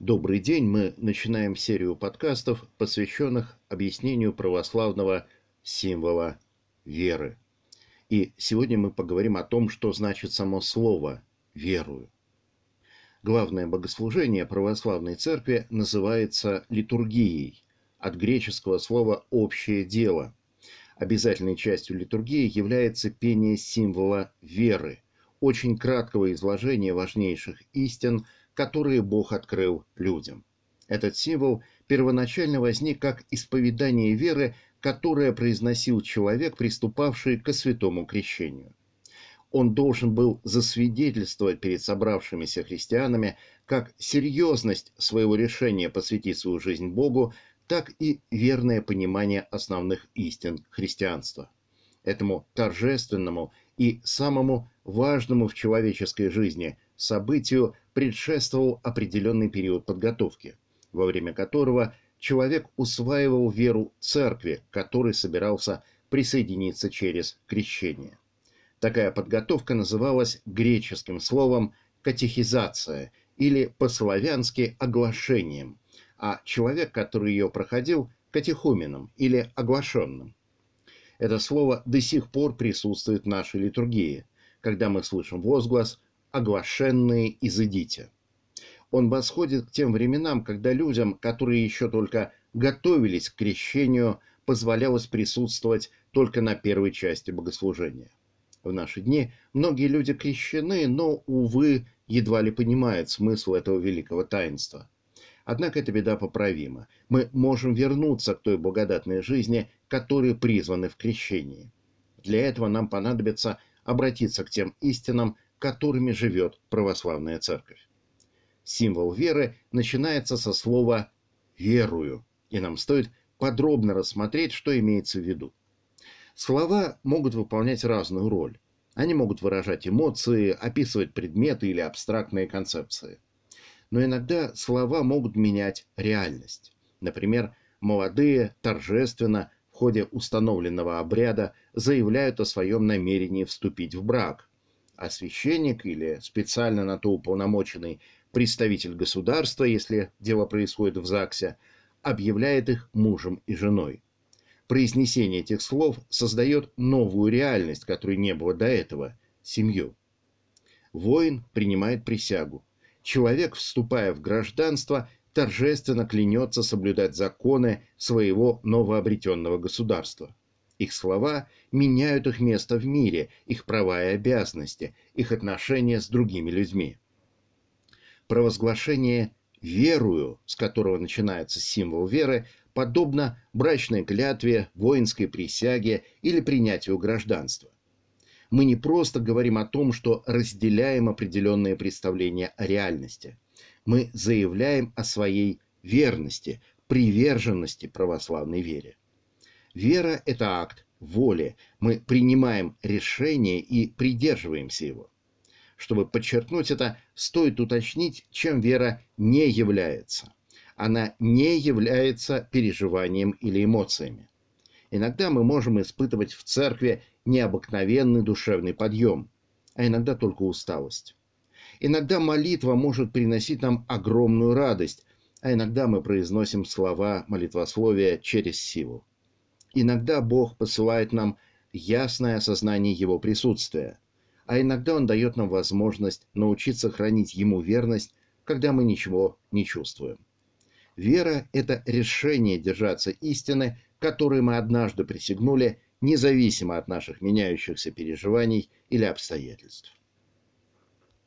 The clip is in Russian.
Добрый день. Мы начинаем серию подкастов, посвященных объяснению православного символа веры. И сегодня мы поговорим о том, что значит само слово «верую». Главное богослужение православной церкви называется литургией, от греческого слова «общее дело». Обязательной частью литургии является пение символа веры, очень краткого изложения важнейших истин – которые Бог открыл людям. Этот символ первоначально возник как исповедание веры, которое произносил человек, приступавший к святому крещению. Он должен был засвидетельствовать перед собравшимися христианами как серьезность своего решения посвятить свою жизнь Богу, так и верное понимание основных истин христианства. Этому торжественному и самому важному в человеческой жизни событию предшествовал определенный период подготовки, во время которого человек усваивал веру церкви, к которой собирался присоединиться через крещение. Такая подготовка называлась греческим словом «катехизация» или по-славянски «оглашением», а человек, который ее проходил, катехуменом или оглашенным. Это слово до сих пор присутствует в нашей литургии, когда мы слышим возглас оглашенные изыдите. Он восходит к тем временам, когда людям, которые еще только готовились к крещению, позволялось присутствовать только на первой части богослужения. В наши дни многие люди крещены, но, увы, едва ли понимают смысл этого великого таинства. Однако эта беда поправима. Мы можем вернуться к той благодатной жизни, которой призваны в крещении. Для этого нам понадобится обратиться к тем истинам, которыми живет православная церковь. Символ веры начинается со слова «верую», и нам стоит подробно рассмотреть, что имеется в виду. Слова могут выполнять разную роль. Они могут выражать эмоции, описывать предметы или абстрактные концепции. Но иногда слова могут менять реальность. Например, молодые торжественно в ходе установленного обряда заявляют о своем намерении вступить в брак, а священник или специально на то уполномоченный представитель государства, если дело происходит в ЗАГСе, объявляет их мужем и женой. Произнесение этих слов создает новую реальность, которой не было до этого – семью. Воин принимает присягу. Человек, вступая в гражданство, торжественно клянется соблюдать законы своего новообретенного государства. Их слова меняют их место в мире, их права и обязанности, их отношения с другими людьми. Провозглашение «верую», с которого начинается символ веры, подобно брачной клятве, воинской присяге или принятию гражданства. Мы не просто говорим о том, что разделяем определенные представления о реальности. Мы заявляем о своей верности, приверженности православной вере. Вера – это акт воли. Мы принимаем решение и придерживаемся его. Чтобы подчеркнуть это, стоит уточнить, чем вера не является. Она не является переживанием или эмоциями. Иногда мы можем испытывать в церкви необыкновенный душевный подъем, а иногда только усталость. Иногда молитва может приносить нам огромную радость, а иногда мы произносим слова молитвословия через силу. Иногда Бог посылает нам ясное осознание Его присутствия, а иногда Он дает нам возможность научиться хранить Ему верность, когда мы ничего не чувствуем. Вера – это решение держаться истины, которой мы однажды присягнули, независимо от наших меняющихся переживаний или обстоятельств.